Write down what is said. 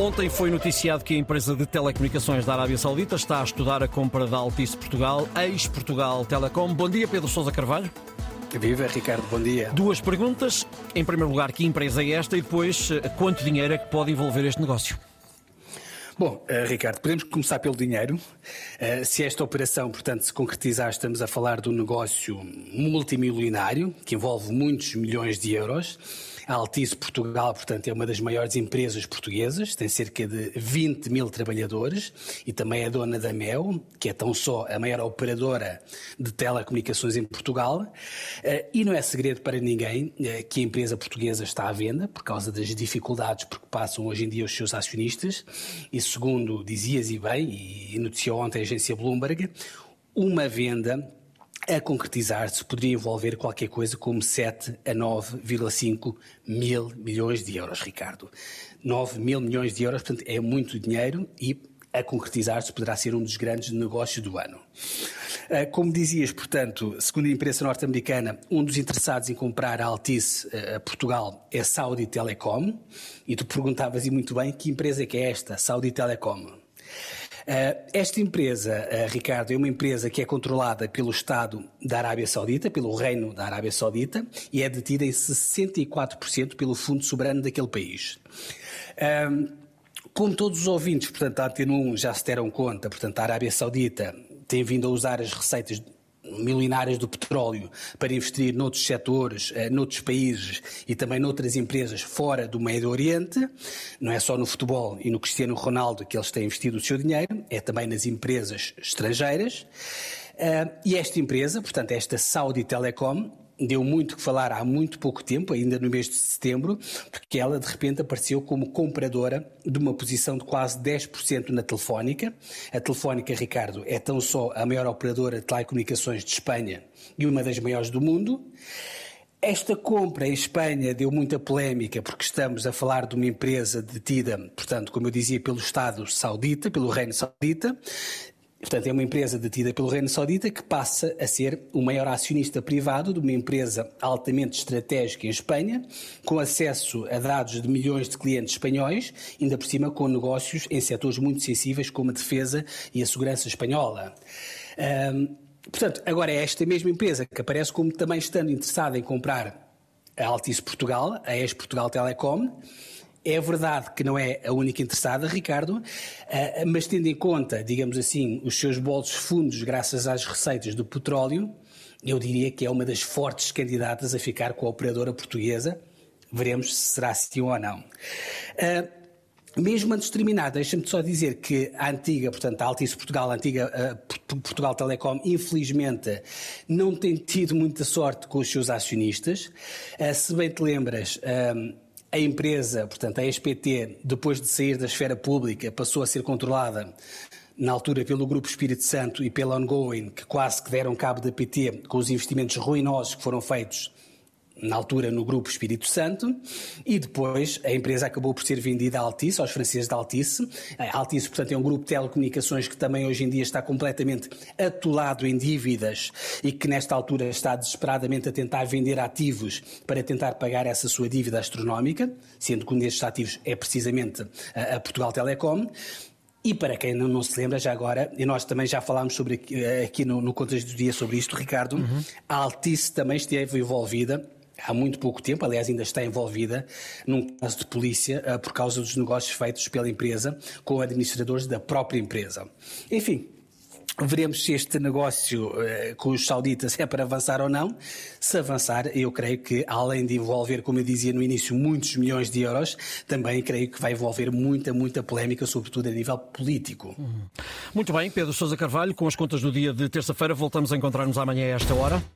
Ontem foi noticiado que a empresa de telecomunicações da Arábia Saudita está a estudar a compra da Altice Portugal, ex-Portugal Telecom. Bom dia, Pedro Sousa Carvalho. Viva, Ricardo, bom dia. Duas perguntas. Em primeiro lugar, que empresa é esta? E depois, quanto dinheiro é que pode envolver este negócio? Bom, uh, Ricardo, podemos começar pelo dinheiro. Uh, se esta operação, portanto, se concretizar, estamos a falar de um negócio multimilionário, que envolve muitos milhões de euros. A Altice Portugal, portanto, é uma das maiores empresas portuguesas, tem cerca de 20 mil trabalhadores e também é dona da Mel, que é tão só a maior operadora de telecomunicações em Portugal. Eh, e não é segredo para ninguém eh, que a empresa portuguesa está à venda por causa das dificuldades por que passam hoje em dia os seus acionistas. E segundo dizias e bem, e noticiou ontem a agência Bloomberg, uma venda a concretizar-se poderia envolver qualquer coisa como 7 a 9,5 mil milhões de euros, Ricardo. 9 mil milhões de euros, portanto, é muito dinheiro e a concretizar-se poderá ser um dos grandes negócios do ano. Ah, como dizias, portanto, segundo a imprensa norte-americana, um dos interessados em comprar a Altice ah, a Portugal é Saudi Telecom, e tu perguntavas e muito bem que empresa é que é esta, Saudi Telecom. Eh, esta empresa, eh, Ricardo, é uma empresa que é controlada pelo Estado da Arábia Saudita, pelo Reino da Arábia Saudita, e é detida em 64% pelo Fundo Soberano daquele país. Ehm, como todos os ouvintes, portanto, da Antena 1 já se deram conta, portanto, a Arábia Saudita tem vindo a usar as receitas milionárias do petróleo para investir noutros setores, eh, noutros países e também noutras empresas fora do Médio Oriente. Não é só no futebol e no Cristiano Ronaldo que eles têm investido o seu dinheiro, é também nas empresas estrangeiras. Eh, e esta empresa, portanto, esta Saudi Telecom, deu muito que falar há muito pouco tempo, ainda no mês de setembro, porque ela de repente apareceu como compradora de uma posição de quase 10% na Telefónica. A Telefónica, Ricardo, é tão só a maior operadora de telecomunicações de Espanha e uma das maiores do mundo. Esta compra em Espanha deu muita polémica porque estamos a falar de uma empresa detida, portanto, como eu dizia, pelo Estado Saudita, pelo Reino Saudita, Portanto, é uma empresa detida pelo Reino Saudita que passa a ser o maior acionista privado de uma empresa altamente estratégica em Espanha, com acesso a dados de milhões de clientes espanhóis, ainda por cima com negócios em setores muito sensíveis como a defesa e a segurança espanhola. Um, portanto, agora é esta mesma empresa que aparece como também estando interessada em comprar a Altice Portugal, a ex-Portugal Telecom, é verdade que não é a única interessada, Ricardo, eh, mas tendo em conta, digamos assim, os seus bolsos fundos graças às receitas do petróleo, eu diria que é uma das fortes candidatas a ficar com a operadora portuguesa. Veremos se será assim ou não. Eh, mesmo antes de terminar, deixa-me só dizer que a antiga, portanto, a Altice Portugal, a antiga uh, Portugal Telecom, infelizmente não tem tido muita sorte com os seus acionistas. Se bem te lembras, a empresa, portanto, a SPT, depois de sair da esfera pública, passou a ser controlada na altura pelo Grupo Espírito Santo e pela Ongoing, que quase que deram cabo da PT com os investimentos ruinosos que foram feitos na altura no Grupo Espírito Santo, e depois a empresa acabou por ser vendida à Altice, aos franceses da Altice. A Altice, portanto, é um grupo de telecomunicações que também hoje em dia está completamente atolado em dívidas e que nesta altura está desesperadamente a tentar vender ativos para tentar pagar essa sua dívida astronómica, sendo que um destes ativos é precisamente a, Portugal Telecom. E para quem não, não, se lembra, já agora, e nós também já falámos sobre aqui, aqui no, no contexto do dia sobre isto, Ricardo, uhum. a Altice também esteve envolvida há muito pouco tempo, aliás, ainda está envolvida num caso de polícia uh, por causa dos negócios feitos pela empresa com administradores da própria empresa. Enfim, Veremos se este negócio uh, com os sauditas é para avançar ou não. Se avançar, eu creio que, além de envolver, como eu dizia no início, muitos milhões de euros, também creio que vai envolver muita, muita polémica, sobretudo a nível político. Muito bem, Pedro Sousa Carvalho, com as contas do dia de terça-feira, voltamos a encontrar-nos amanhã a esta hora.